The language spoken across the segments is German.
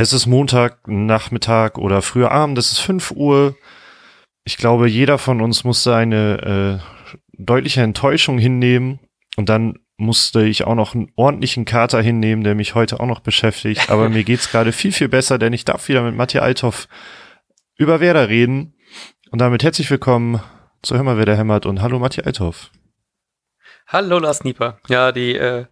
Es ist Montag, Nachmittag oder früher Abend, es ist 5 Uhr. Ich glaube, jeder von uns musste eine äh, deutliche Enttäuschung hinnehmen und dann musste ich auch noch einen ordentlichen Kater hinnehmen, der mich heute auch noch beschäftigt. Aber mir geht's gerade viel, viel besser, denn ich darf wieder mit Matthias Althoff über Werder reden. Und damit herzlich willkommen zu Hör mal, wer der hämmert und hallo Matthias Althoff. Hallo Lars Nieper. Ja, die äh,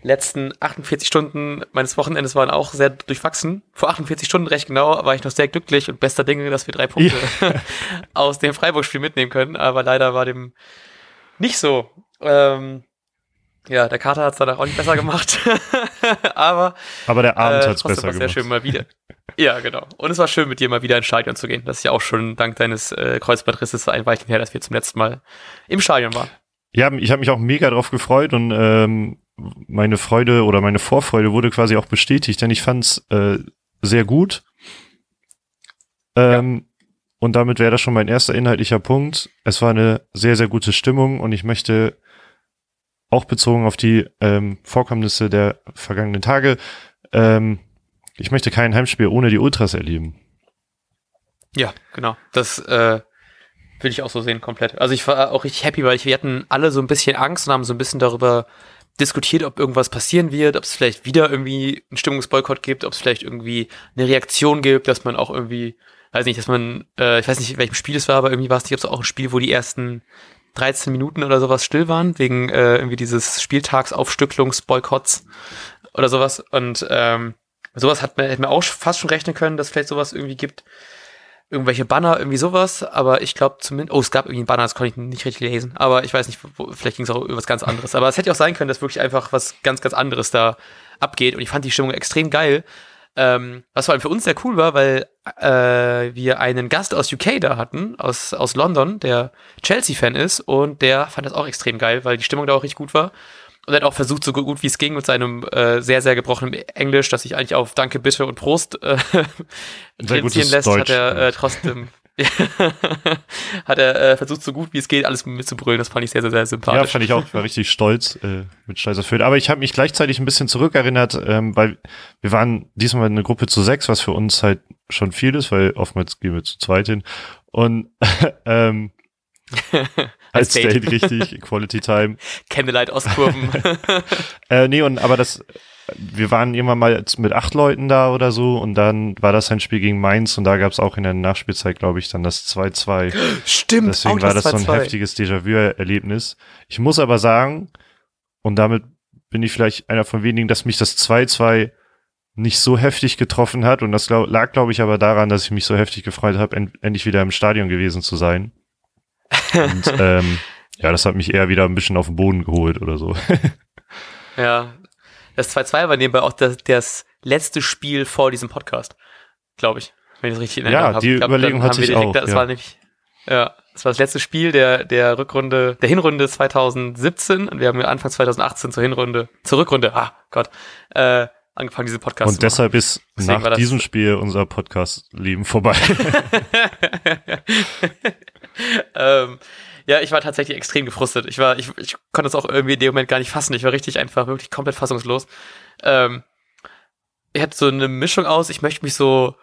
letzten 48 Stunden meines Wochenendes waren auch sehr durchwachsen. Vor 48 Stunden recht genau war ich noch sehr glücklich und bester Dinge, dass wir drei Punkte ja. aus dem Freiburg-Spiel mitnehmen können. Aber leider war dem nicht so. Ähm, ja, der Kater hat es danach auch nicht besser gemacht. aber, aber der Abend äh, hat es besser war gemacht. sehr schön mal wieder. Ja, genau. Und es war schön, mit dir mal wieder ins Stadion zu gehen. Das ist ja auch schon dank deines äh, Kreuzbandrisses ein Weilchen her, dass wir zum letzten Mal im Stadion waren. Ja, ich habe mich auch mega drauf gefreut und ähm, meine Freude oder meine Vorfreude wurde quasi auch bestätigt, denn ich fand's äh, sehr gut. Ähm, ja. Und damit wäre das schon mein erster inhaltlicher Punkt. Es war eine sehr, sehr gute Stimmung und ich möchte auch bezogen auf die ähm, Vorkommnisse der vergangenen Tage, ähm, ich möchte kein Heimspiel ohne die Ultras erleben. Ja, genau. Das äh, will ich auch so sehen, komplett. Also ich war auch richtig happy, weil ich, wir hatten alle so ein bisschen Angst und haben so ein bisschen darüber diskutiert, ob irgendwas passieren wird, ob es vielleicht wieder irgendwie einen Stimmungsboykott gibt, ob es vielleicht irgendwie eine Reaktion gibt, dass man auch irgendwie, weiß nicht, dass man, äh, ich weiß nicht, in welchem Spiel es war, aber irgendwie war es nicht, ob es auch ein Spiel, wo die ersten 13 Minuten oder sowas still waren, wegen äh, irgendwie dieses Spieltagsaufstücklungsboykotts oder sowas. Und ähm, sowas hat man, hätte man auch fast schon rechnen können, dass vielleicht sowas irgendwie gibt irgendwelche Banner, irgendwie sowas, aber ich glaube zumindest, oh, es gab irgendwie einen Banner, das konnte ich nicht richtig lesen, aber ich weiß nicht, wo, vielleicht ging es auch über was ganz anderes, aber es hätte auch sein können, dass wirklich einfach was ganz, ganz anderes da abgeht und ich fand die Stimmung extrem geil, ähm, was vor allem für uns sehr cool war, weil äh, wir einen Gast aus UK da hatten, aus, aus London, der Chelsea-Fan ist und der fand das auch extrem geil, weil die Stimmung da auch richtig gut war und er hat auch versucht, so gut wie es ging, mit seinem äh, sehr, sehr gebrochenen Englisch, das sich eigentlich auf Danke, Bitte und Prost äh, reduzieren lässt, Deutsch, hat er äh, trotzdem hat er äh, versucht, so gut wie es geht, alles mitzubrüllen. Das fand ich sehr, sehr, sehr sympathisch. Ja, fand ich auch. Ich war richtig stolz, äh, mit stolz erfüllt. Aber ich habe mich gleichzeitig ein bisschen zurückerinnert, ähm, weil wir waren diesmal eine Gruppe zu sechs, was für uns halt schon viel ist, weil oftmals gehen wir zu zweit hin. Und ähm, als Date. Date, richtig, Quality Time. Candlelight Ostkurven. äh, nee, und aber das, wir waren irgendwann mal mit acht Leuten da oder so und dann war das ein Spiel gegen Mainz und da gab es auch in der Nachspielzeit, glaube ich, dann das 2-2. Stimmt. Deswegen war das, das so ein heftiges Déjà-vu-Erlebnis. Ich muss aber sagen, und damit bin ich vielleicht einer von wenigen, dass mich das 2-2 nicht so heftig getroffen hat und das glaub, lag, glaube ich, aber daran, dass ich mich so heftig gefreut habe, end endlich wieder im Stadion gewesen zu sein. Und ähm, ja, das hat mich eher wieder ein bisschen auf den Boden geholt oder so. ja, das 2-2 war nebenbei auch das, das letzte Spiel vor diesem Podcast, glaube ich, wenn ich das richtig in Erinnerung habe. Ja, die glaub, Überlegung hatte ich direkt, auch. Das ja. war nämlich, ja, das war das letzte Spiel der, der Rückrunde, der Hinrunde 2017 und wir haben ja Anfang 2018 zur Hinrunde, zur Rückrunde, ah Gott, äh, angefangen, diesen Podcast und zu machen. Und deshalb ist Deswegen nach diesem Spiel unser Podcast-Leben vorbei. ähm, ja, ich war tatsächlich extrem gefrustet. Ich war, ich, ich konnte das auch irgendwie in dem Moment gar nicht fassen. Ich war richtig einfach, wirklich komplett fassungslos. Ähm, ich hatte so eine Mischung aus, ich möchte mich so,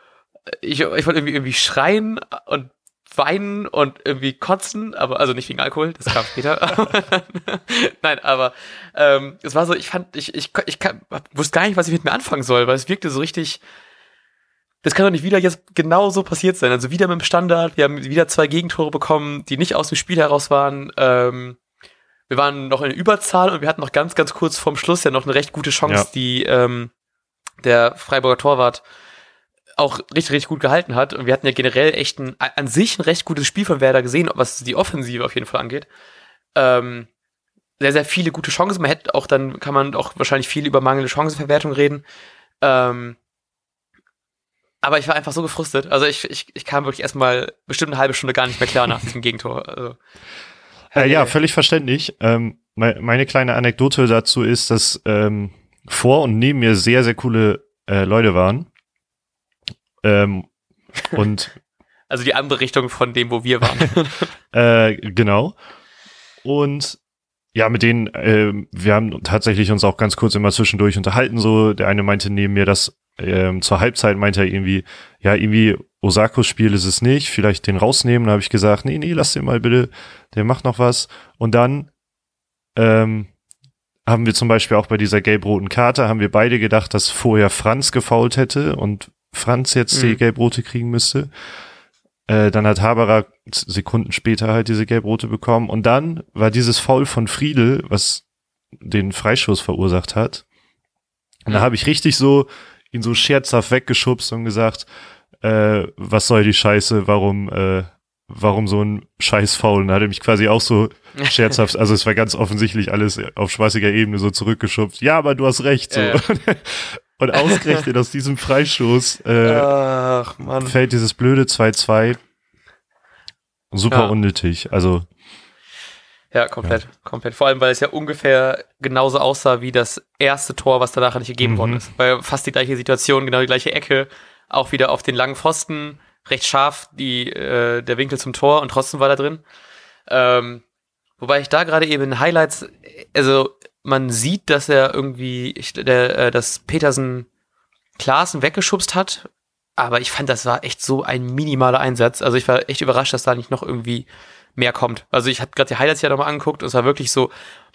ich, ich wollte irgendwie irgendwie schreien und weinen und irgendwie kotzen, aber also nicht wegen Alkohol, das kam später. Nein, aber ähm, es war so, ich fand, ich, ich, ich kann, wusste gar nicht, was ich mit mir anfangen soll, weil es wirkte so richtig, das kann doch nicht wieder jetzt genau so passiert sein. Also wieder mit dem Standard, wir haben wieder zwei Gegentore bekommen, die nicht aus dem Spiel heraus waren. Ähm, wir waren noch in Überzahl und wir hatten noch ganz, ganz kurz vorm Schluss ja noch eine recht gute Chance, ja. die ähm, der Freiburger Torwart auch richtig, richtig gut gehalten hat. Und wir hatten ja generell echt ein, an sich ein recht gutes Spiel von Werder gesehen, was die Offensive auf jeden Fall angeht. Ähm, sehr, sehr viele gute Chancen. Man hätte auch dann, kann man auch wahrscheinlich viel über mangelnde Chancenverwertung reden. Ähm, aber ich war einfach so gefrustet. Also ich, ich, ich kam wirklich erstmal bestimmt eine halbe Stunde gar nicht mehr klar nach diesem Gegentor. Also, äh, ja, völlig verständlich. Ähm, meine kleine Anekdote dazu ist, dass ähm, vor und neben mir sehr, sehr coole äh, Leute waren. Ähm, und also die andere Richtung von dem, wo wir waren. äh, genau. Und ja, mit denen, äh, wir haben tatsächlich uns auch ganz kurz immer zwischendurch unterhalten. So, der eine meinte neben mir, dass ähm, zur Halbzeit meinte er irgendwie, ja, irgendwie Osakos Spiel ist es nicht, vielleicht den rausnehmen. Da habe ich gesagt, nee, nee, lass den mal bitte, der macht noch was. Und dann ähm, haben wir zum Beispiel auch bei dieser gelb-roten Karte, haben wir beide gedacht, dass vorher Franz gefault hätte und Franz jetzt mhm. die gelb-rote kriegen müsste. Äh, dann hat Haberer Sekunden später halt diese gelb-rote bekommen. Und dann war dieses Foul von Friedel, was den Freischuss verursacht hat. Und da mhm. habe ich richtig so ihn so scherzhaft weggeschubst und gesagt, äh, was soll die Scheiße, warum, äh, warum so ein scheiß Foul? Und hat er mich quasi auch so scherzhaft, also es war ganz offensichtlich alles auf spaßiger Ebene so zurückgeschubst. Ja, aber du hast recht. So. Äh. Und ausgerechnet aus diesem Freistoß äh, Ach, fällt dieses blöde 2-2. Super ja. unnötig. Also ja, komplett, ja. komplett. Vor allem, weil es ja ungefähr genauso aussah wie das erste Tor, was danach nicht gegeben mhm. worden ist. Weil fast die gleiche Situation, genau die gleiche Ecke, auch wieder auf den langen Pfosten, recht scharf die, äh, der Winkel zum Tor und trotzdem war da drin. Ähm, wobei ich da gerade eben Highlights, also man sieht, dass er irgendwie, ich, der, äh, dass Petersen Klaassen weggeschubst hat, aber ich fand, das war echt so ein minimaler Einsatz. Also ich war echt überrascht, dass da nicht noch irgendwie mehr kommt. Also ich habe gerade die Highlights ja nochmal angeguckt und es war wirklich so,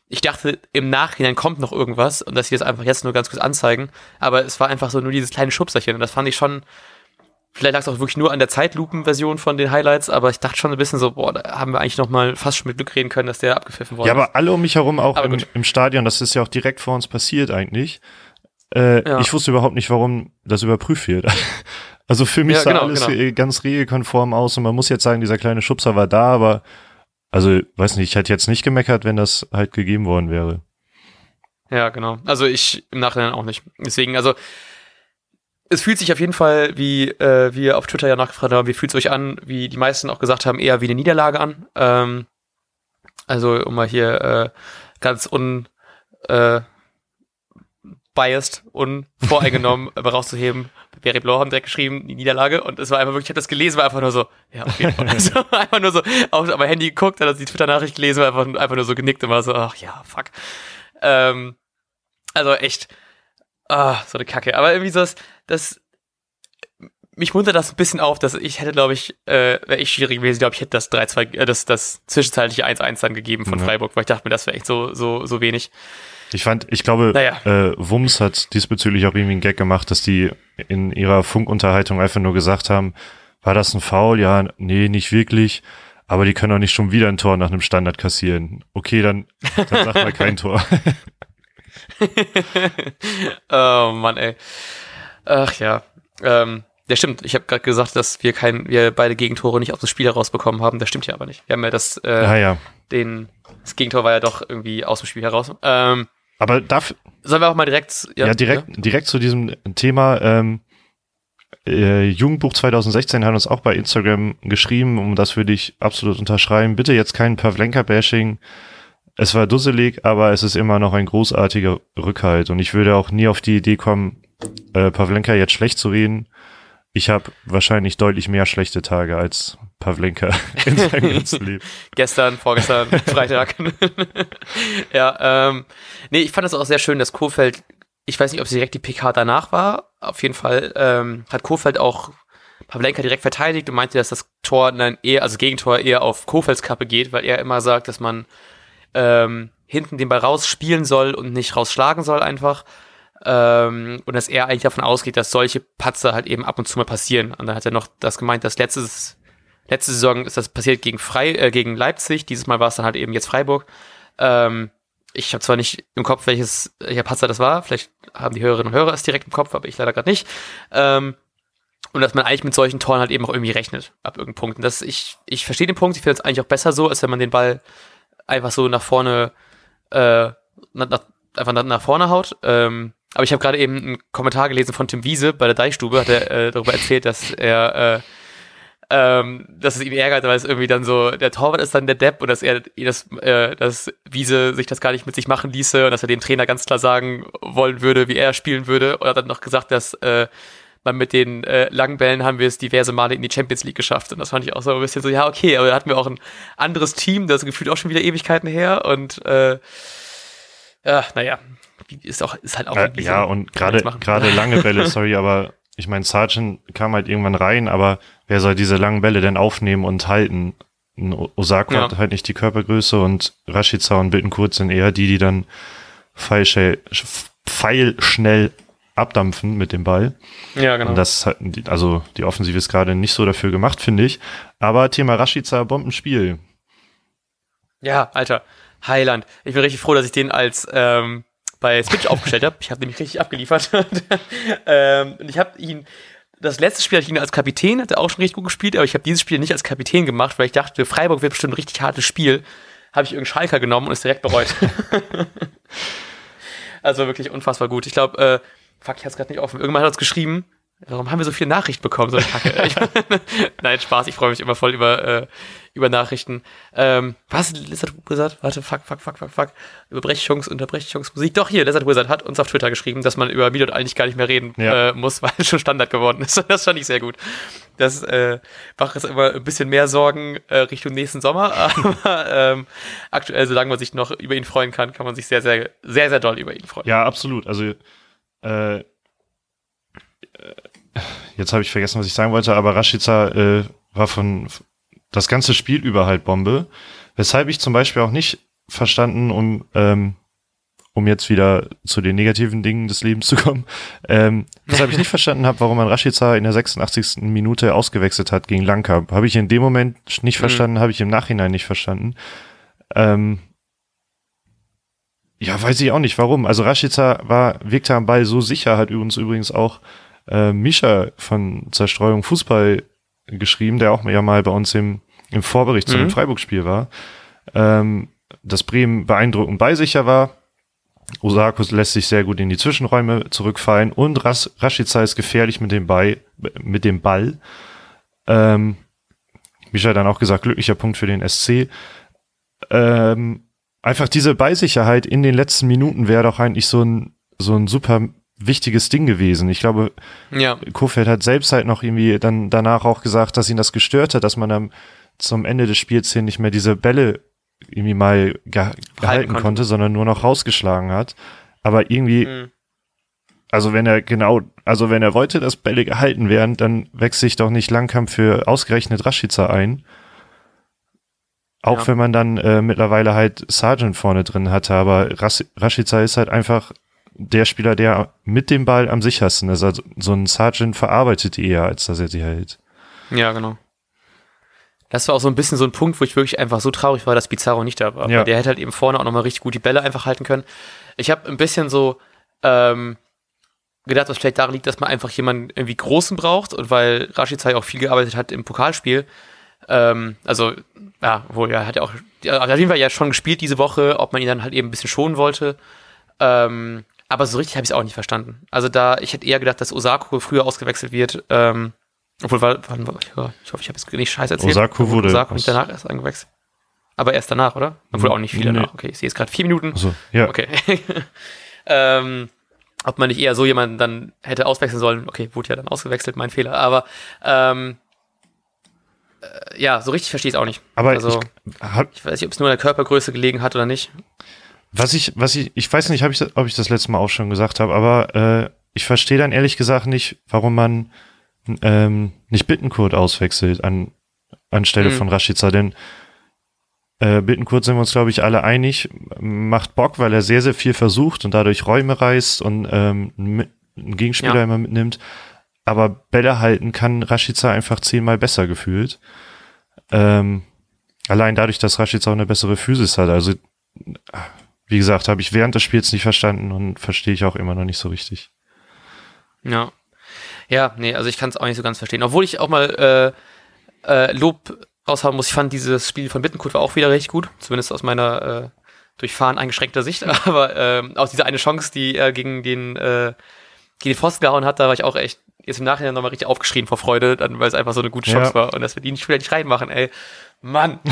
ich dachte, im Nachhinein kommt noch irgendwas und dass sie das einfach jetzt nur ganz kurz anzeigen. Aber es war einfach so nur dieses kleine Schubserchen und das fand ich schon, vielleicht lag es auch wirklich nur an der Zeitlupen-Version von den Highlights, aber ich dachte schon ein bisschen so, boah, da haben wir eigentlich noch mal fast schon mit Glück reden können, dass der abgepfiffen wurde. Ja, aber alle um mich herum auch im, im, Stadion, das ist ja auch direkt vor uns passiert eigentlich. Äh, ja. Ich wusste überhaupt nicht, warum das überprüft wird. Also für mich ja, sah genau, alles genau. ganz regelkonform aus und man muss jetzt sagen, dieser kleine Schubser war da, aber also, weiß nicht, ich hätte jetzt nicht gemeckert, wenn das halt gegeben worden wäre. Ja, genau. Also ich im Nachhinein auch nicht. Deswegen, also es fühlt sich auf jeden Fall, wie äh, wir auf Twitter ja nachgefragt haben, wie fühlt es euch an, wie die meisten auch gesagt haben, eher wie eine Niederlage an. Ähm, also um mal hier äh, ganz un äh, biased, unvoreingenommen rauszuheben. Barry Blau haben direkt geschrieben, die Niederlage. Und es war einfach wirklich, ich habe das gelesen, war einfach nur so, ja, auf jeden Fall. Also, einfach nur so auf mein Handy geguckt, hat die Twitter-Nachricht gelesen, war einfach, einfach nur so genickt und war so, ach ja, fuck. Ähm, also echt, ah, so eine Kacke. Aber irgendwie so, das, das mich wundert das ein bisschen auf, dass ich hätte, glaube ich, äh, wäre ich schwierig gewesen, glaube ich, hätte das 3-2, äh, das, das zwischenzeitliche 1-1 dann gegeben von mhm. Freiburg, weil ich dachte mir, das wäre echt so, so, so wenig. Ich fand, ich glaube, naja. äh, Wums hat diesbezüglich auch irgendwie einen Gag gemacht, dass die in ihrer Funkunterhaltung einfach nur gesagt haben, war das ein Foul? Ja, nee, nicht wirklich. Aber die können doch nicht schon wieder ein Tor nach einem Standard kassieren. Okay, dann, dann sag mal kein Tor. oh Mann, ey. Ach ja. Ähm, ja, stimmt. Ich habe gerade gesagt, dass wir kein, wir beide Gegentore nicht aus dem Spiel herausbekommen haben. Das stimmt ja aber nicht. Wir haben ja das, äh, ah, ja. den, das Gegentor war ja doch irgendwie aus dem Spiel heraus. Ähm, aber darf. Sollen wir auch mal direkt. Ja, ja direkt, ja? direkt zu diesem Thema. Ähm, äh, Jugendbuch 2016 hat uns auch bei Instagram geschrieben, um das würde ich absolut unterschreiben. Bitte jetzt kein Pavlenka-Bashing. Es war dusselig, aber es ist immer noch ein großartiger Rückhalt. Und ich würde auch nie auf die Idee kommen, äh, Pavlenka jetzt schlecht zu reden. Ich habe wahrscheinlich deutlich mehr schlechte Tage als Pavlenka in seinem ganzen Leben. Gestern, vorgestern, Freitag. ja, ähm, nee, ich fand es auch sehr schön, dass Kofeld, ich weiß nicht, ob es direkt die PK danach war, auf jeden Fall ähm, hat Kofeld auch Pavlenka direkt verteidigt und meinte, dass das Tor dann eher, also Gegentor eher auf Kofelds Kappe geht, weil er immer sagt, dass man ähm, hinten den Ball rausspielen soll und nicht rausschlagen soll einfach. Ähm, und dass er eigentlich davon ausgeht, dass solche Patzer halt eben ab und zu mal passieren. Und dann hat er noch das gemeint, dass letztes, letzte Saison ist das passiert gegen, Frei, äh, gegen Leipzig, dieses Mal war es dann halt eben jetzt Freiburg. Ähm, ich habe zwar nicht im Kopf, welches, welcher Patzer das war, vielleicht haben die Hörerinnen und Hörer es direkt im Kopf, aber ich leider gerade nicht. Ähm, und dass man eigentlich mit solchen Toren halt eben auch irgendwie rechnet, ab irgendeinem Punkt. Und das, ich, ich verstehe den Punkt, ich finde es eigentlich auch besser so, als wenn man den Ball einfach so nach vorne, äh, nach, einfach nach vorne haut. Ähm, aber ich habe gerade eben einen Kommentar gelesen von Tim Wiese bei der Deichstube, hat er äh, darüber erzählt, dass er äh, ähm, dass es ihn ärgert, weil es irgendwie dann so, der Torwart ist dann der Depp und dass er das, äh, dass Wiese sich das gar nicht mit sich machen ließe und dass er dem Trainer ganz klar sagen wollen würde, wie er spielen würde. Und er hat dann noch gesagt, dass äh, man mit den äh, langen Bällen haben wir es diverse Male in die Champions League geschafft. Und das fand ich auch so ein bisschen so, ja, okay, aber da hatten wir auch ein anderes Team, das gefühlt auch schon wieder Ewigkeiten her und äh, Ja, naja, ist auch, ist halt auch. Äh, ja, und gerade, gerade lange Bälle, sorry, aber ich meine, Sargent kam halt irgendwann rein, aber wer soll diese langen Bälle denn aufnehmen und halten? Osako ja. hat halt nicht die Körpergröße und Rashica und Bittenkurt sind eher die, die dann feilschnell, feilschnell abdampfen mit dem Ball. Ja, genau. Und das hat, also die Offensive ist gerade nicht so dafür gemacht, finde ich. Aber Thema Rashica, Bombenspiel. Ja, Alter, Heiland. Ich bin richtig froh, dass ich den als ähm, bei Switch aufgestellt habe. Ich habe nämlich richtig abgeliefert. ähm, und ich habe ihn, das letzte Spiel hatte ich ihn als Kapitän, hat er auch schon richtig gut gespielt, aber ich habe dieses Spiel nicht als Kapitän gemacht, weil ich dachte, Freiburg wird bestimmt ein richtig hartes Spiel. Habe ich irgendeinen Schalker genommen und es direkt bereut. also wirklich unfassbar gut. Ich glaube, äh, fuck, ich hatte es gerade nicht offen. Irgendwann hat er uns geschrieben, Warum haben wir so viele Nachrichten bekommen? So eine Kacke. Ich, nein, Spaß, ich freue mich immer voll über, äh, über Nachrichten. Ähm, was? Lizard Wizard? Warte, fuck, fuck, fuck, fuck, fuck. Überbrechungs-, Unterbrechungsmusik. Doch, hier, Lizard Wizard hat uns auf Twitter geschrieben, dass man über Video eigentlich gar nicht mehr reden ja. äh, muss, weil es schon Standard geworden ist. Das fand ich sehr gut. Das äh, macht jetzt immer ein bisschen mehr Sorgen äh, Richtung nächsten Sommer, aber ähm, aktuell, solange man sich noch über ihn freuen kann, kann man sich sehr, sehr, sehr, sehr doll über ihn freuen. Ja, absolut. Also, äh, jetzt habe ich vergessen, was ich sagen wollte, aber Rashica äh, war von das ganze Spiel über halt Bombe. Weshalb ich zum Beispiel auch nicht verstanden, um, ähm, um jetzt wieder zu den negativen Dingen des Lebens zu kommen, ähm, weshalb ich nicht verstanden habe, warum man Rashica in der 86. Minute ausgewechselt hat gegen Langkamp. Habe ich in dem Moment nicht mhm. verstanden, habe ich im Nachhinein nicht verstanden. Ähm, ja, weiß ich auch nicht, warum. Also Rashica war, wirkte am Ball so sicher, hat übrigens übrigens auch äh, Misha von Zerstreuung Fußball geschrieben, der auch ja mal bei uns im, im Vorbericht mhm. zu dem Freiburg-Spiel war, ähm, dass Bremen beeindruckend beisicher war. Osako lässt sich sehr gut in die Zwischenräume zurückfallen und Ras Rashica ist gefährlich mit dem, Ball, mit dem Ball. Ähm, Misha dann auch gesagt, glücklicher Punkt für den SC. Ähm, einfach diese Beisicherheit in den letzten Minuten wäre doch eigentlich so ein, so ein super wichtiges Ding gewesen. Ich glaube, ja. Kofeld hat selbst halt noch irgendwie dann danach auch gesagt, dass ihn das gestört hat, dass man dann zum Ende des Spiels hin nicht mehr diese Bälle irgendwie mal ge gehalten konnte. konnte, sondern nur noch rausgeschlagen hat. Aber irgendwie, mhm. also wenn er genau, also wenn er wollte, dass Bälle gehalten werden, dann wechselt sich doch nicht Langkamp für ausgerechnet Rashica ein. Auch ja. wenn man dann äh, mittlerweile halt Sargent vorne drin hatte, aber Rashica ist halt einfach der Spieler, der mit dem Ball am sichersten ist. Also so ein Sergeant verarbeitet die eher, als dass er sie hält. Ja, genau. Das war auch so ein bisschen so ein Punkt, wo ich wirklich einfach so traurig war, dass Pizarro nicht da war. Ja. Der hätte halt eben vorne auch nochmal richtig gut die Bälle einfach halten können. Ich habe ein bisschen so ähm, gedacht, was vielleicht daran liegt, dass man einfach jemanden irgendwie Großen braucht und weil Rashid auch viel gearbeitet hat im Pokalspiel. Ähm, also, ja, wohl, er hat ja auch, ja, auf jeden Fall ja schon gespielt diese Woche, ob man ihn dann halt eben ein bisschen schonen wollte. Ähm, aber so richtig habe ich es auch nicht verstanden. Also da, ich hätte eher gedacht, dass Osako früher ausgewechselt wird. Ähm, obwohl, wann, wann, ich hoffe, ich habe jetzt nicht scheiße erzählt. Osako wurde. Osako nicht danach erst eingewechselt. Aber erst danach, oder? Obwohl auch nicht viel danach. Okay, ich sehe jetzt gerade vier Minuten. Also, ja. Okay. ähm, ob man nicht eher so jemanden dann hätte auswechseln sollen. Okay, wurde ja dann ausgewechselt, mein Fehler. Aber ähm, äh, ja, so richtig verstehe ich es auch nicht. Aber also, ich, ich weiß nicht, ob es nur an der Körpergröße gelegen hat oder nicht. Was ich, was ich, ich weiß nicht, ob ich, ob ich das letzte Mal auch schon gesagt habe, aber äh, ich verstehe dann ehrlich gesagt nicht, warum man ähm, nicht Bittenkurt auswechselt an anstelle mhm. von Rashica, denn äh, Bittenkurt sind wir uns, glaube ich, alle einig, macht Bock, weil er sehr, sehr viel versucht und dadurch Räume reißt und ähm, einen Gegenspieler ja. immer mitnimmt. Aber Bälle halten kann Rashica einfach zehnmal besser gefühlt. Ähm, allein dadurch, dass Rashica auch eine bessere Physis hat. Also wie gesagt, habe ich während des Spiels nicht verstanden und verstehe ich auch immer noch nicht so richtig. Ja. Ja, nee, also ich kann es auch nicht so ganz verstehen. Obwohl ich auch mal äh, äh, Lob raushaben muss, ich fand dieses Spiel von Bittenkurt war auch wieder recht gut, zumindest aus meiner äh, durch Fahren eingeschränkter Sicht. Aber äh, auch diese eine Chance, die er gegen den äh, gegen den Pfosten gehauen hat, da war ich auch echt jetzt im Nachhinein nochmal richtig aufgeschrien vor Freude, dann, weil es einfach so eine gute Chance ja. war und dass wir die Spieler nicht reinmachen, ey. Mann.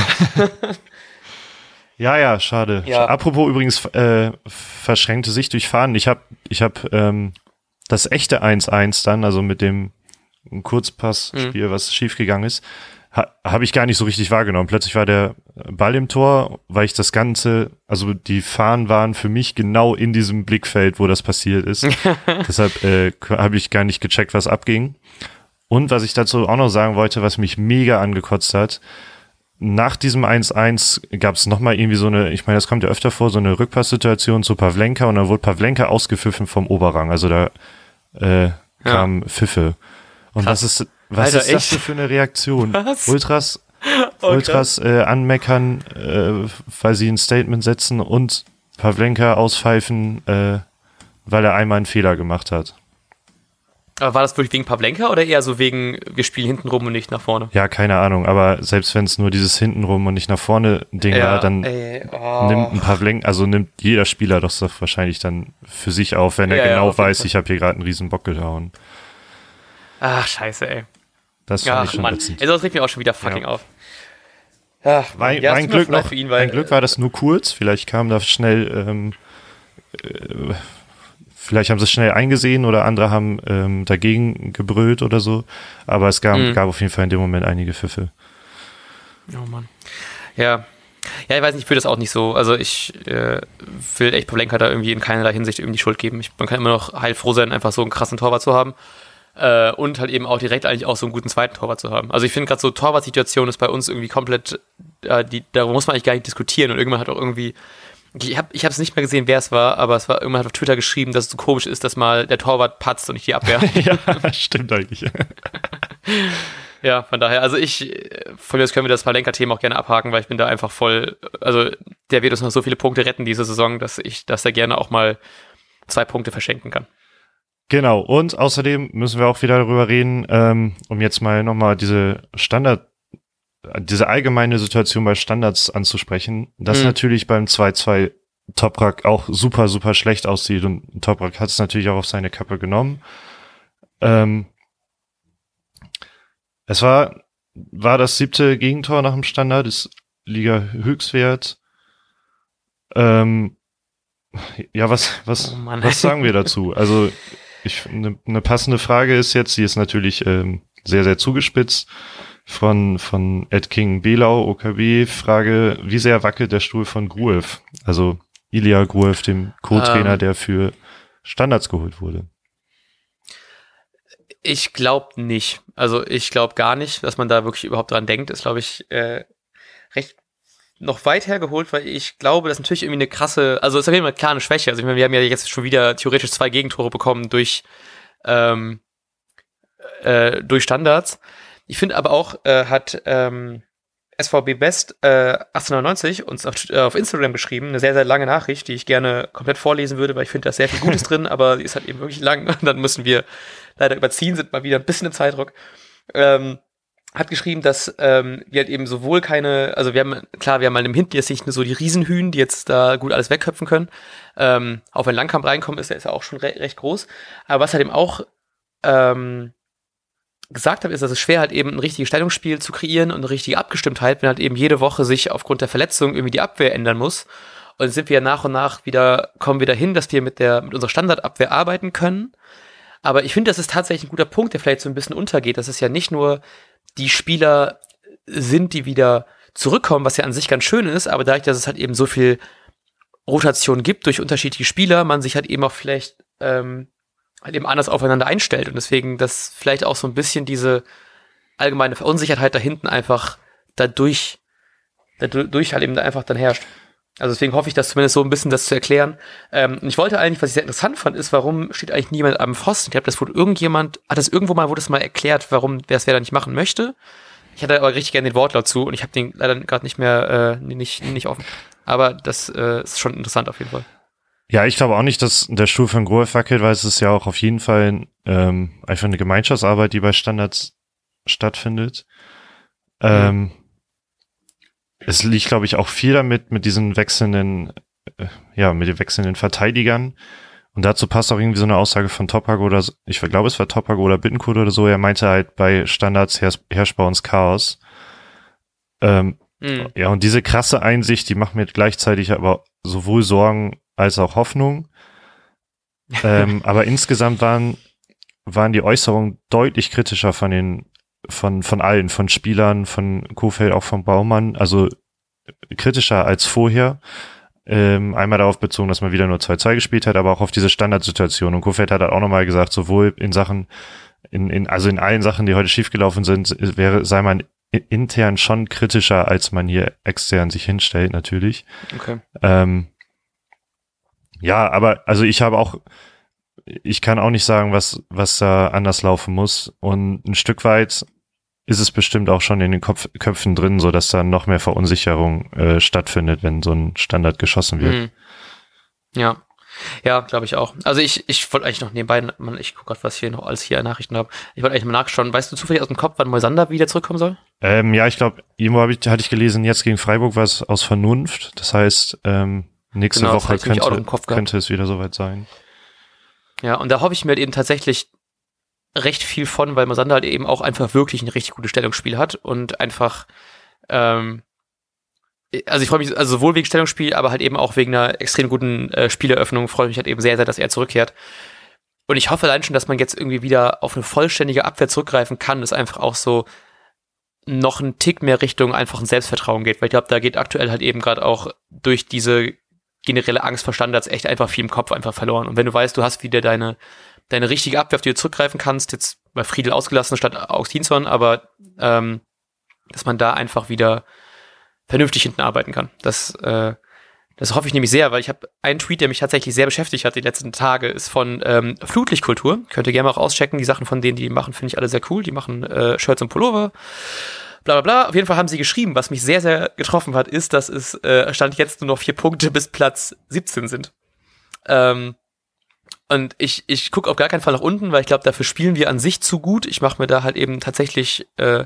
Ja, ja, schade. Ja. Apropos übrigens äh, verschränkte Sicht durch Fahren. Ich habe ich hab, ähm, das echte 1-1 dann, also mit dem Kurzpassspiel, mhm. was schiefgegangen ist, ha, habe ich gar nicht so richtig wahrgenommen. Plötzlich war der Ball im Tor, weil ich das Ganze, also die Fahnen waren für mich genau in diesem Blickfeld, wo das passiert ist. Deshalb äh, habe ich gar nicht gecheckt, was abging. Und was ich dazu auch noch sagen wollte, was mich mega angekotzt hat, nach diesem 1-1 gab es nochmal irgendwie so eine, ich meine, das kommt ja öfter vor, so eine Rückpasssituation zu Pavlenka und dann wurde Pavlenka ausgepfiffen vom Oberrang. Also da äh, kam ja. Pfiffe. Und Krass. was ist, was Alter, ist das echt? für eine Reaktion? Was? Ultras, oh, Ultras äh, anmeckern, äh, weil sie ein Statement setzen und Pavlenka auspfeifen, äh, weil er einmal einen Fehler gemacht hat. Aber war das wirklich wegen Pavlenka oder eher so wegen, wir spielen hintenrum und nicht nach vorne? Ja, keine Ahnung, aber selbst wenn es nur dieses hintenrum und nicht nach vorne Ding ja, war, dann ey, oh. nimmt ein Pavlenka, also nimmt jeder Spieler doch wahrscheinlich dann für sich auf, wenn er ja, genau ja, weiß, ich habe hier gerade einen riesen Bock gehauen. Ach, scheiße, ey. Das fand Ach, ich schon Mann. Ey, das regt mich auch schon wieder fucking auf. Ach, mein, mein Glück noch, ihn, weil, mein Glück war das nur kurz. Vielleicht kam da schnell ähm, äh, vielleicht haben sie es schnell eingesehen oder andere haben ähm, dagegen gebrüllt oder so. Aber es gab, mhm. gab auf jeden Fall in dem Moment einige Pfiffe. Oh Mann. Ja. Ja, ich weiß nicht, ich fühle das auch nicht so. Also ich äh, will echt Pavlenka da irgendwie in keinerlei Hinsicht irgendwie die Schuld geben. Ich, man kann immer noch heilfroh sein, einfach so einen krassen Torwart zu haben. Äh, und halt eben auch direkt eigentlich auch so einen guten zweiten Torwart zu haben. Also ich finde gerade so Torwartsituation ist bei uns irgendwie komplett, äh, die, darüber muss man eigentlich gar nicht diskutieren. Und irgendwann hat auch irgendwie ich habe ich es nicht mehr gesehen, wer es war, aber es war irgendwann hat auf Twitter geschrieben, dass es so komisch ist, dass mal der Torwart patzt und nicht die Abwehr. ja, stimmt eigentlich. ja, von daher, also ich, von mir aus können wir das Palenka-Thema auch gerne abhaken, weil ich bin da einfach voll, also der wird uns noch so viele Punkte retten diese Saison, dass ich, dass er gerne auch mal zwei Punkte verschenken kann. Genau, und außerdem müssen wir auch wieder darüber reden, ähm, um jetzt mal nochmal diese Standard diese allgemeine Situation bei Standards anzusprechen, dass mhm. natürlich beim 2-2 Toprak auch super, super schlecht aussieht und Toprak hat es natürlich auch auf seine Kappe genommen. Ähm, es war, war das siebte Gegentor nach dem Standard, ist Liga Höchstwert. Ähm, ja, was, was, oh was sagen wir dazu? Also, ich, eine ne passende Frage ist jetzt, die ist natürlich ähm, sehr, sehr zugespitzt von, von Ed King Belau, OKB, Frage, wie sehr wackelt der Stuhl von Gruev? Also Ilya Gruev, dem Co-Trainer, ähm, der für Standards geholt wurde. Ich glaube nicht. Also ich glaube gar nicht, dass man da wirklich überhaupt dran denkt. Ist, glaube ich, äh, recht noch weit hergeholt, weil ich glaube, das ist natürlich irgendwie eine krasse, also ist auf jeden Fall klar eine Schwäche. Also ich meine, wir haben ja jetzt schon wieder theoretisch zwei Gegentore bekommen durch, ähm, äh, durch Standards. Ich finde aber auch, äh, hat ähm, SVB Best äh, 1890 uns auf, äh, auf, Instagram geschrieben, eine sehr, sehr lange Nachricht, die ich gerne komplett vorlesen würde, weil ich finde, da ist sehr viel Gutes drin, aber die ist halt eben wirklich lang und dann müssen wir leider überziehen, sind mal wieder ein bisschen im Zeitdruck. Ähm, hat geschrieben, dass ähm, wir halt eben sowohl keine, also wir haben, klar, wir haben mal im Hinten jetzt nicht nur so die Riesenhühn, die jetzt da gut alles wegköpfen können. Ähm, auch wenn Langkamp reinkommt, ist der ist ja auch schon re recht groß. Aber was halt eben auch ähm, gesagt habe, ist, dass es schwer halt eben ein richtiges Stellungsspiel zu kreieren und eine richtige Abgestimmtheit, wenn halt eben jede Woche sich aufgrund der Verletzung irgendwie die Abwehr ändern muss. Und sind wir nach und nach wieder, kommen wir dahin, dass wir mit der, mit unserer Standardabwehr arbeiten können. Aber ich finde, das ist tatsächlich ein guter Punkt, der vielleicht so ein bisschen untergeht, dass es ja nicht nur die Spieler sind, die wieder zurückkommen, was ja an sich ganz schön ist, aber dadurch, dass es halt eben so viel Rotation gibt durch unterschiedliche Spieler, man sich halt eben auch vielleicht ähm, halt eben anders aufeinander einstellt und deswegen, dass vielleicht auch so ein bisschen diese allgemeine Verunsicherheit da hinten einfach dadurch, dadurch halt eben da einfach dann herrscht. Also deswegen hoffe ich, dass zumindest so ein bisschen das zu erklären. Ähm, ich wollte eigentlich, was ich sehr interessant fand, ist, warum steht eigentlich niemand am Pfosten? Ich glaube, das wurde irgendjemand, hat das irgendwo mal, wurde das mal erklärt, warum wer es wer da nicht machen möchte. Ich hatte aber richtig gerne den Wortlaut zu und ich habe den leider gerade nicht mehr, äh, nicht, nicht offen. Aber das äh, ist schon interessant auf jeden Fall. Ja, ich glaube auch nicht, dass der Stuhl von Grohe wackelt, weil es ist ja auch auf jeden Fall ähm, einfach eine Gemeinschaftsarbeit, die bei Standards stattfindet. Ähm, es liegt, glaube ich, auch viel damit mit diesen wechselnden, äh, ja, mit den wechselnden Verteidigern. Und dazu passt auch irgendwie so eine Aussage von Topag oder, ich glaube, es war Topag oder Bittenkurt oder so. Er meinte halt, bei Standards herrscht bei uns Chaos. Ähm, mhm. Ja, und diese krasse Einsicht, die macht mir gleichzeitig aber sowohl Sorgen als auch Hoffnung. ähm, aber insgesamt waren, waren die Äußerungen deutlich kritischer von den von, von allen, von Spielern, von Kofeld, auch von Baumann, also kritischer als vorher. Ähm, einmal darauf bezogen, dass man wieder nur 2-2 gespielt hat, aber auch auf diese Standardsituation. Und Kofeld hat auch nochmal gesagt, sowohl in Sachen, in, in, also in allen Sachen, die heute schiefgelaufen sind, wäre, sei man intern schon kritischer, als man hier extern sich hinstellt, natürlich. Okay. Ähm, ja, aber also ich habe auch, ich kann auch nicht sagen, was, was da anders laufen muss. Und ein Stück weit ist es bestimmt auch schon in den Kopf, Köpfen drin, so dass da noch mehr Verunsicherung äh, stattfindet, wenn so ein Standard geschossen wird. Mhm. Ja. Ja, glaube ich auch. Also ich, ich wollte eigentlich noch nebenbei, man, ich gucke gerade, was hier noch alles hier Nachrichten habe. Ich wollte eigentlich mal nachschauen. Weißt du zufällig aus dem Kopf, wann Moisander wieder zurückkommen soll? Ähm, ja, ich glaube, irgendwo ich, hatte ich gelesen, jetzt gegen Freiburg war es aus Vernunft. Das heißt, ähm, nächste genau, Woche könnte, könnte es wieder soweit sein. Ja, und da hoffe ich mir halt eben tatsächlich recht viel von, weil Mosander halt eben auch einfach wirklich ein richtig gutes Stellungsspiel hat und einfach, ähm, also ich freue mich, also sowohl wegen Stellungsspiel, aber halt eben auch wegen einer extrem guten äh, Spieleröffnung freue ich mich halt eben sehr, sehr, dass er zurückkehrt. Und ich hoffe allein schon, dass man jetzt irgendwie wieder auf eine vollständige Abwehr zurückgreifen kann, dass einfach auch so noch ein Tick mehr Richtung einfach ein Selbstvertrauen geht, weil ich glaube, da geht aktuell halt eben gerade auch durch diese generelle Angst vor Standards echt einfach viel im Kopf einfach verloren. Und wenn du weißt, du hast wieder deine deine richtige Abwehr, auf die du zurückgreifen kannst, jetzt bei Friedel ausgelassen statt Augstinson, aber ähm, dass man da einfach wieder vernünftig hinten arbeiten kann. Das, äh, das hoffe ich nämlich sehr, weil ich habe einen Tweet, der mich tatsächlich sehr beschäftigt hat die letzten Tage, ist von ähm, Flutlichtkultur. Könnt ihr gerne mal auch auschecken. Die Sachen von denen, die machen, finde ich alle sehr cool. Die machen äh, Shirts und Pullover. Bla bla bla. Auf jeden Fall haben sie geschrieben, was mich sehr, sehr getroffen hat, ist, dass es äh, Stand jetzt nur noch vier Punkte bis Platz 17 sind. Ähm, und ich, ich gucke auf gar keinen Fall nach unten, weil ich glaube, dafür spielen wir an sich zu gut. Ich mache mir da halt eben tatsächlich äh,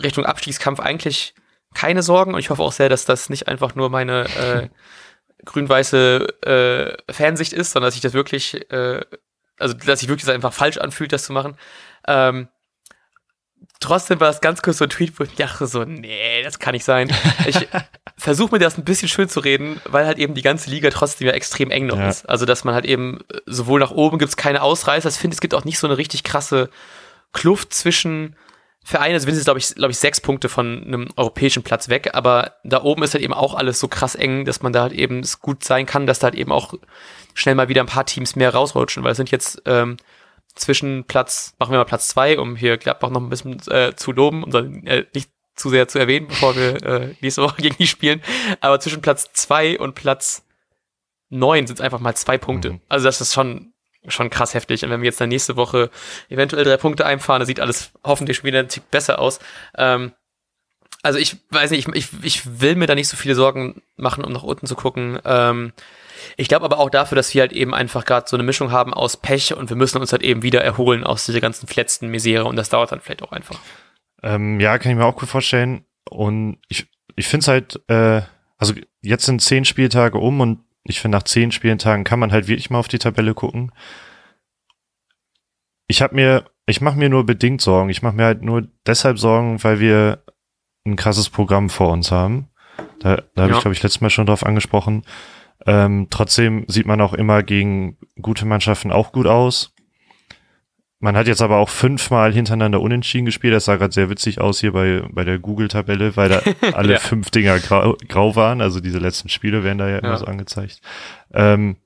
Richtung Abstiegskampf eigentlich keine Sorgen. Und ich hoffe auch sehr, dass das nicht einfach nur meine äh, grün-weiße äh, Fansicht ist, sondern dass ich das wirklich, äh, also dass sich wirklich einfach falsch anfühlt, das zu machen. Ähm, trotzdem war es ganz kurz so ein Tweet, wo ich dachte so, nee, das kann nicht sein. Ich versuche mir das ein bisschen schön zu reden, weil halt eben die ganze Liga trotzdem ja extrem eng noch ja. ist. Also, dass man halt eben äh, sowohl nach oben gibt es keine Ausreißer. Ich finde, es gibt auch nicht so eine richtig krasse Kluft zwischen Vereinen. Also, wir sind, glaube ich, glaube ich, sechs Punkte von einem europäischen Platz weg, aber da oben ist halt eben auch alles so krass eng, dass man da halt eben es gut sein kann, dass da halt eben auch schnell mal wieder ein paar Teams mehr rausrutschen, weil es sind jetzt ähm, zwischen Platz, machen wir mal Platz zwei, um hier Gladbach noch ein bisschen äh, zu loben und äh, nicht zu sehr zu erwähnen, bevor wir äh, nächste Woche gegen die spielen. Aber zwischen Platz zwei und Platz neun sind es einfach mal zwei Punkte. Mhm. Also das ist schon schon krass heftig. Und wenn wir jetzt dann nächste Woche eventuell drei Punkte einfahren, dann sieht alles hoffentlich schon wieder ein Tick besser aus. Ähm, also ich weiß nicht, ich, ich, ich will mir da nicht so viele Sorgen machen, um nach unten zu gucken. Ähm, ich glaube aber auch dafür, dass wir halt eben einfach gerade so eine Mischung haben aus Pech und wir müssen uns halt eben wieder erholen aus dieser ganzen verletzten Misere und das dauert dann vielleicht auch einfach. Ähm, ja, kann ich mir auch gut vorstellen. Und ich, ich finde es halt, äh, also jetzt sind zehn Spieltage um und ich finde, nach zehn Spieltagen kann man halt wirklich mal auf die Tabelle gucken. Ich habe mir, ich mache mir nur bedingt Sorgen. Ich mache mir halt nur deshalb Sorgen, weil wir ein krasses Programm vor uns haben. Da, da habe ja. ich, glaube ich, letztes Mal schon drauf angesprochen. Ähm, trotzdem sieht man auch immer gegen gute Mannschaften auch gut aus. Man hat jetzt aber auch fünfmal hintereinander unentschieden gespielt. Das sah gerade sehr witzig aus hier bei, bei der Google-Tabelle, weil da alle ja. fünf Dinger grau, grau, waren. Also diese letzten Spiele werden da ja, ja. immer so angezeigt. Ähm,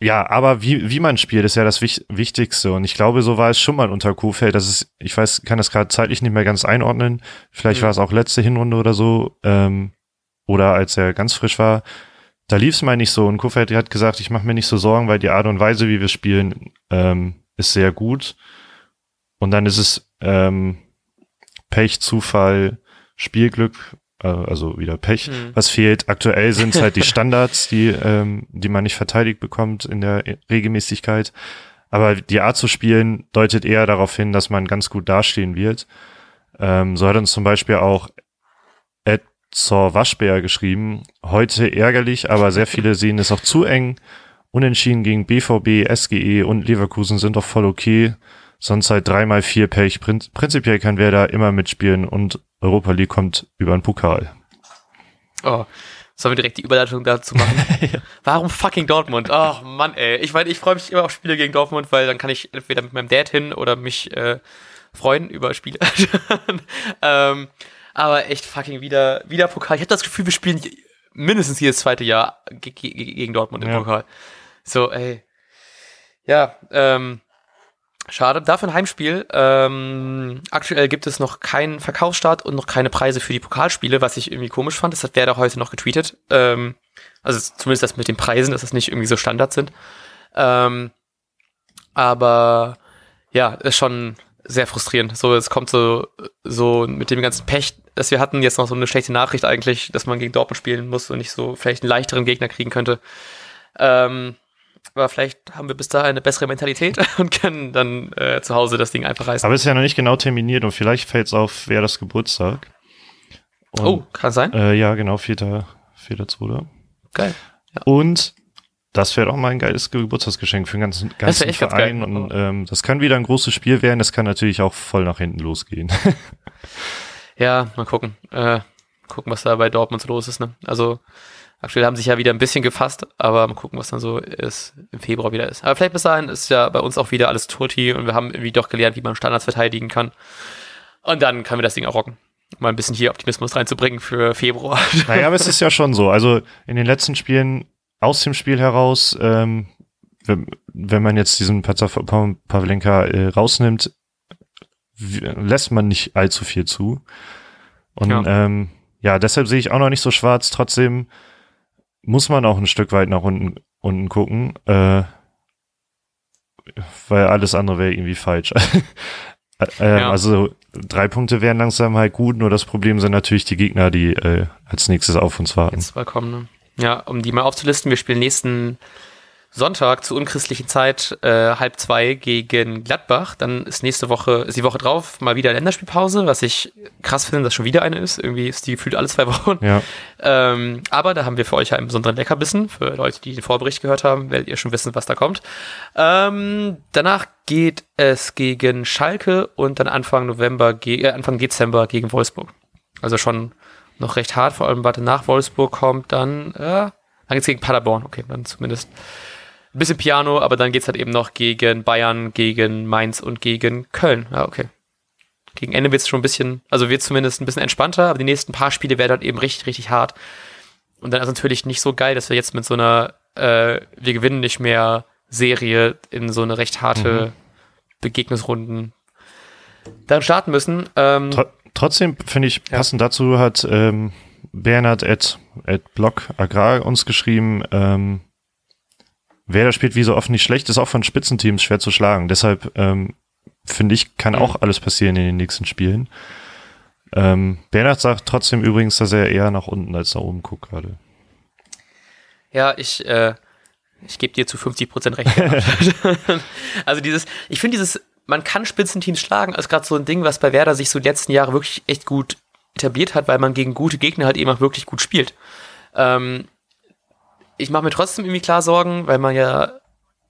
ja, aber wie, wie man spielt, ist ja das Wich Wichtigste. Und ich glaube, so war es schon mal unter Kuhfeld. Das ist, ich weiß, kann das gerade zeitlich nicht mehr ganz einordnen. Vielleicht mhm. war es auch letzte Hinrunde oder so. Ähm, oder als er ganz frisch war, da lief es mal nicht so. Und Kofeld hat gesagt, ich mache mir nicht so Sorgen, weil die Art und Weise, wie wir spielen, ähm, ist sehr gut. Und dann ist es ähm, Pech, Zufall, Spielglück, äh, also wieder Pech. Mhm. Was fehlt aktuell sind halt die Standards, die, ähm, die man nicht verteidigt bekommt in der Regelmäßigkeit. Aber die Art zu spielen deutet eher darauf hin, dass man ganz gut dastehen wird. Ähm, so hat uns zum Beispiel auch zur Waschbär geschrieben. Heute ärgerlich, aber sehr viele sehen es auch zu eng. Unentschieden gegen BVB, SGE und Leverkusen sind doch voll okay. Sonst halt dreimal vier Pech. Prinz prinzipiell kann wer da immer mitspielen und Europa League kommt über den Pokal. Oh, Sollen wir direkt die Überleitung dazu machen? ja. Warum fucking Dortmund? Oh Mann, ey. Ich meine, ich freue mich immer auf Spiele gegen Dortmund, weil dann kann ich entweder mit meinem Dad hin oder mich äh, freuen über Spiele. ähm, aber echt fucking wieder, wieder Pokal. Ich habe das Gefühl, wir spielen mindestens jedes zweite Jahr gegen Dortmund im ja. Pokal. So, ey. Ja, ähm, Schade. Dafür ein Heimspiel. Ähm, aktuell gibt es noch keinen Verkaufsstart und noch keine Preise für die Pokalspiele, was ich irgendwie komisch fand. Das hat Werder heute noch getweetet. Ähm, also zumindest das mit den Preisen, dass das nicht irgendwie so Standard sind. Ähm, aber ja, ist schon sehr frustrierend. So, es kommt so, so mit dem ganzen Pech, das wir hatten, jetzt noch so eine schlechte Nachricht eigentlich, dass man gegen Dortmund spielen muss und nicht so vielleicht einen leichteren Gegner kriegen könnte. Ähm, aber vielleicht haben wir bis dahin eine bessere Mentalität und können dann äh, zu Hause das Ding einfach reißen. Aber es ist ja noch nicht genau terminiert und vielleicht fällt es auf, wer das Geburtstag. Und, oh, kann sein. Äh, ja, genau, 4. 4.2. Geil. Ja. Und das wäre auch mal ein geiles Geburtstagsgeschenk für den ganzen, ganzen Verein. Und ähm, das kann wieder ein großes Spiel werden. Das kann natürlich auch voll nach hinten losgehen. ja, mal gucken. Äh, gucken, was da bei Dortmund so los ist. Ne? Also Aktuell haben sich ja wieder ein bisschen gefasst, aber mal gucken, was dann so ist, im Februar wieder ist. Aber vielleicht bis dahin ist ja bei uns auch wieder alles Turti und wir haben irgendwie doch gelernt, wie man Standards verteidigen kann. Und dann können wir das Ding auch rocken. Mal ein bisschen hier Optimismus reinzubringen für Februar. Naja, aber es ist ja schon so. Also in den letzten Spielen aus dem Spiel heraus, ähm, wenn, wenn man jetzt diesen Pavlenka äh, rausnimmt, lässt man nicht allzu viel zu. Und ja. Ähm, ja, deshalb sehe ich auch noch nicht so schwarz. Trotzdem muss man auch ein Stück weit nach unten, unten gucken, äh, weil alles andere wäre irgendwie falsch. äh, ja. Also drei Punkte wären langsam halt gut, nur das Problem sind natürlich die Gegner, die äh, als nächstes auf uns warten. Jetzt mal kommen, ne? Ja, um die mal aufzulisten, wir spielen nächsten Sonntag zur unchristlichen Zeit äh, halb zwei gegen Gladbach. Dann ist nächste Woche, ist die Woche drauf mal wieder Länderspielpause, was ich krass finde, dass schon wieder eine ist. Irgendwie ist die gefühlt alle zwei Wochen. Ja. Ähm, aber da haben wir für euch einen besonderen Leckerbissen. Für Leute, die den Vorbericht gehört haben, werdet ihr schon wissen, was da kommt. Ähm, danach geht es gegen Schalke und dann Anfang November, äh, Anfang Dezember gegen Wolfsburg. Also schon noch recht hart, vor allem warte nach Wolfsburg kommt dann, äh, dann geht's gegen Paderborn. Okay, dann zumindest ein bisschen Piano, aber dann geht's halt eben noch gegen Bayern, gegen Mainz und gegen Köln. Ja, okay. Gegen Ende wird's schon ein bisschen, also wird zumindest ein bisschen entspannter, aber die nächsten paar Spiele werden halt eben richtig, richtig hart. Und dann ist natürlich nicht so geil, dass wir jetzt mit so einer, äh, wir gewinnen nicht mehr Serie in so eine recht harte mhm. Begegnungsrunden dann starten müssen. Ähm, trotzdem finde ich, passend ja. dazu hat ähm, Bernhard at, at Block Agrar uns geschrieben, ähm, Wer da spielt wie so oft nicht schlecht, ist auch von Spitzenteams schwer zu schlagen. Deshalb ähm, finde ich, kann auch alles passieren in den nächsten Spielen. Ähm, Bernhard sagt trotzdem übrigens, dass er eher nach unten als nach oben guckt gerade. Ja, ich, äh, ich gebe dir zu 50 Prozent recht. also dieses, ich finde dieses, man kann Spitzenteams schlagen, ist gerade so ein Ding, was bei Werder sich so die letzten Jahre wirklich echt gut etabliert hat, weil man gegen gute Gegner halt eben auch wirklich gut spielt. Ähm, ich mache mir trotzdem irgendwie klar Sorgen, weil man ja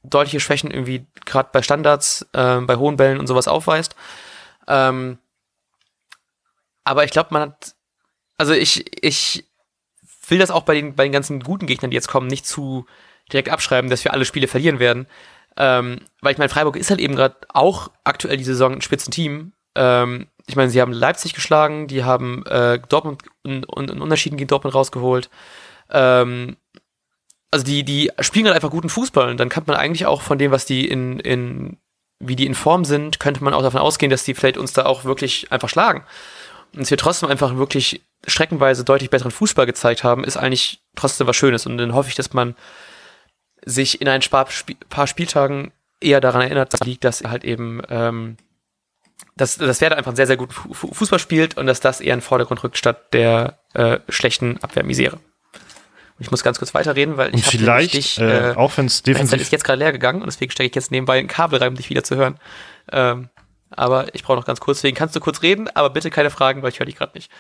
deutliche Schwächen irgendwie gerade bei Standards, äh, bei hohen Bällen und sowas aufweist. Ähm, aber ich glaube, man hat, also ich, ich will das auch bei den, bei den ganzen guten Gegnern, die jetzt kommen, nicht zu direkt abschreiben, dass wir alle Spiele verlieren werden. Ähm, weil ich meine, Freiburg ist halt eben gerade auch aktuell die Saison ein Spitzenteam. Ähm, ich meine, sie haben Leipzig geschlagen, die haben äh, Dortmund und, und, und Unterschieden gegen Dortmund rausgeholt. Ähm, also die, die spielen halt einfach guten Fußball und dann kann man eigentlich auch von dem, was die in, in, wie die in Form sind, könnte man auch davon ausgehen, dass die vielleicht uns da auch wirklich einfach schlagen. Und dass wir trotzdem einfach wirklich streckenweise deutlich besseren Fußball gezeigt haben, ist eigentlich trotzdem was Schönes. Und dann hoffe ich, dass man sich in ein paar, Spieltagen eher daran erinnert, dass liegt, dass halt eben, ähm, dass, dass Werder einfach einen sehr, sehr guten Fußball spielt und dass das eher in den Vordergrund rückt, statt der äh, schlechten Abwehrmisere. Ich muss ganz kurz weiterreden, weil ich vielleicht, dich, äh, äh, auch wenn es defensiv ist jetzt gerade leer gegangen und deswegen stecke ich jetzt nebenbei ein Kabel rein, um dich wieder zu hören. Ähm, aber ich brauche noch ganz kurz, deswegen kannst du kurz reden, aber bitte keine Fragen, weil ich höre dich gerade nicht.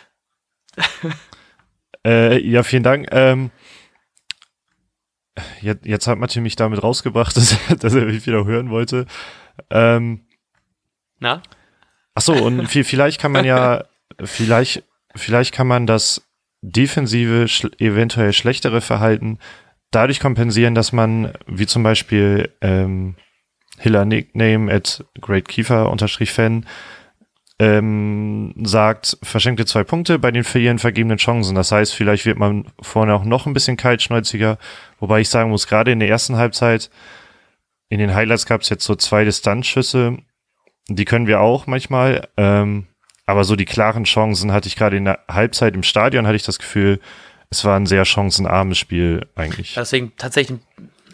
äh, ja, vielen Dank. Ähm, jetzt, jetzt hat Martin mich damit rausgebracht, dass, dass er mich wieder hören wollte. Ähm, Na? Ach so, und vielleicht kann man ja, vielleicht, vielleicht kann man das defensive, schl eventuell schlechtere Verhalten dadurch kompensieren, dass man, wie zum Beispiel ähm, Hiller Nickname at Great Kiefer unterstrich Fan, ähm, sagt, verschenkte zwei Punkte bei den verlieren vergebenen Chancen. Das heißt, vielleicht wird man vorne auch noch ein bisschen kaltschnäuziger, wobei ich sagen muss, gerade in der ersten Halbzeit, in den Highlights gab es jetzt so zwei Distanzschüsse, die können wir auch manchmal, ähm, aber so die klaren Chancen hatte ich gerade in der Halbzeit im Stadion, hatte ich das Gefühl, es war ein sehr chancenarmes Spiel eigentlich. Deswegen tatsächlich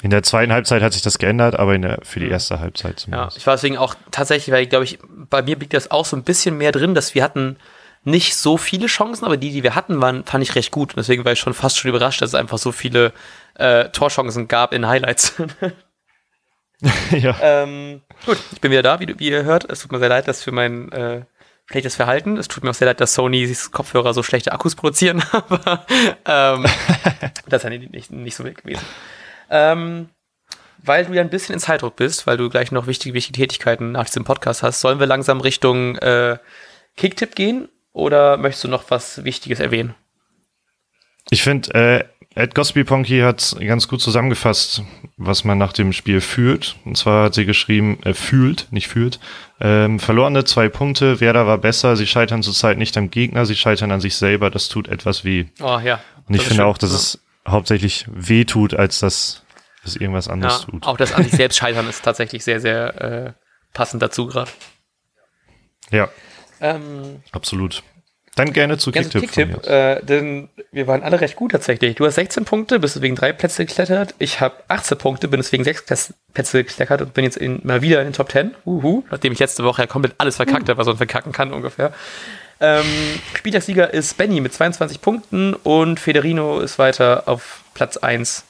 in der zweiten Halbzeit hat sich das geändert, aber der, für die erste Halbzeit zumindest. Ja, ich war deswegen auch tatsächlich, weil, glaube ich, bei mir liegt das auch so ein bisschen mehr drin, dass wir hatten nicht so viele Chancen, aber die, die wir hatten, waren, fand ich recht gut. Und deswegen war ich schon fast schon überrascht, dass es einfach so viele äh, Torchancen gab in Highlights. ja. Ähm, gut, ich bin wieder da, wie, wie, ihr hört. Es tut mir sehr leid, dass für mein äh, schlechtes Verhalten. Es tut mir auch sehr leid, dass Sony's Kopfhörer so schlechte Akkus produzieren, aber ähm, das ist ja nicht, nicht, nicht so wild gewesen. Ähm, weil du ja ein bisschen in Zeitdruck bist, weil du gleich noch wichtige, wichtige Tätigkeiten nach diesem Podcast hast, sollen wir langsam Richtung äh, Kicktipp gehen oder möchtest du noch was Wichtiges erwähnen? Ich finde, äh, Ed Gosby Ponky hat ganz gut zusammengefasst, was man nach dem Spiel fühlt. Und zwar hat sie geschrieben, äh, fühlt, nicht fühlt. Ähm, verlorene zwei Punkte, Werder war besser, sie scheitern zurzeit nicht am Gegner, sie scheitern an sich selber, das tut etwas weh. Oh ja. Und ich finde schön. auch, dass ja. es hauptsächlich weh tut, als dass es irgendwas anderes ja, tut. Auch das an sich selbst scheitern ist tatsächlich sehr, sehr äh, passend dazu gerade. Ja. Ähm, Absolut. Dann gerne zu Kicktipp. Kicktipp äh, denn wir waren alle recht gut tatsächlich. Du hast 16 Punkte, bist deswegen drei Plätze geklettert. Ich habe 18 Punkte, bin deswegen sechs Plätze geklettert und bin jetzt in, mal wieder in den Top 10. Uhu, nachdem ich letzte Woche ja komplett alles verkackt habe, was man verkacken kann ungefähr. Ähm, Spieltagssieger ist Benny mit 22 Punkten und Federino ist weiter auf Platz 1.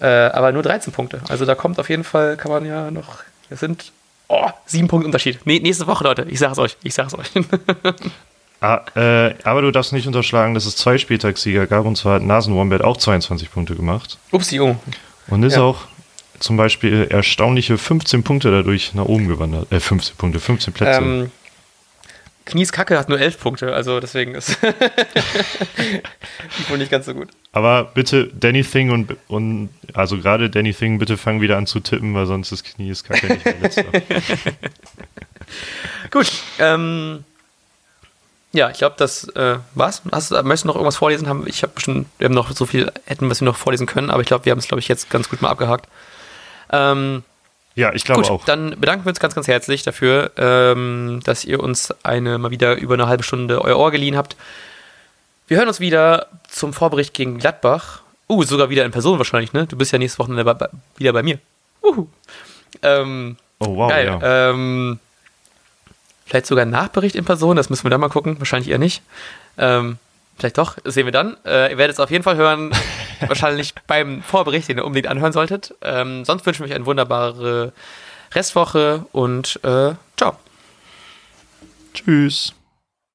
Äh, aber nur 13 Punkte. Also da kommt auf jeden Fall, kann man ja noch. Es sind oh, sieben Punkte Unterschied. Nee, nächste Woche, Leute. Ich sag's euch. Ich sag's euch. ah, äh, aber du darfst nicht unterschlagen, dass es zwei Spieltagssieger gab und zwar hat Nasenwombat auch 22 Punkte gemacht. Upsi, oh. Und ist ja. auch zum Beispiel erstaunliche 15 Punkte dadurch nach oben gewandert. Äh, 15 Punkte, 15 Plätze. Ähm, Knies Kacke hat nur elf Punkte, also deswegen ist wohl nicht ganz so gut. Aber bitte Danny Thing und, und also gerade Danny Thing, bitte fang wieder an zu tippen, weil sonst ist Knies Kacke nicht mehr letzter. gut, ähm, ja, ich glaube, das äh, war's. Hast, möchtest du noch irgendwas vorlesen? Haben, ich habe bestimmt, wir haben noch so viel, hätten was wir noch vorlesen können, aber ich glaube, wir haben es, glaube ich, jetzt ganz gut mal abgehakt. Ähm, ja, ich glaube auch. Dann bedanken wir uns ganz, ganz herzlich dafür, ähm, dass ihr uns eine mal wieder über eine halbe Stunde euer Ohr geliehen habt. Wir hören uns wieder zum Vorbericht gegen Gladbach. Uh, sogar wieder in Person wahrscheinlich, ne? Du bist ja nächste Woche wieder bei mir. Uhu. Ähm, oh, wow. Geil. Ja. Ähm, vielleicht sogar Nachbericht in Person, das müssen wir dann mal gucken. Wahrscheinlich eher nicht. Ähm, vielleicht doch, das sehen wir dann. Äh, ihr werdet es auf jeden Fall hören. wahrscheinlich beim Vorbericht, den ihr unbedingt anhören solltet. Ähm, sonst wünschen wir euch eine wunderbare Restwoche und äh, ciao. Tschüss.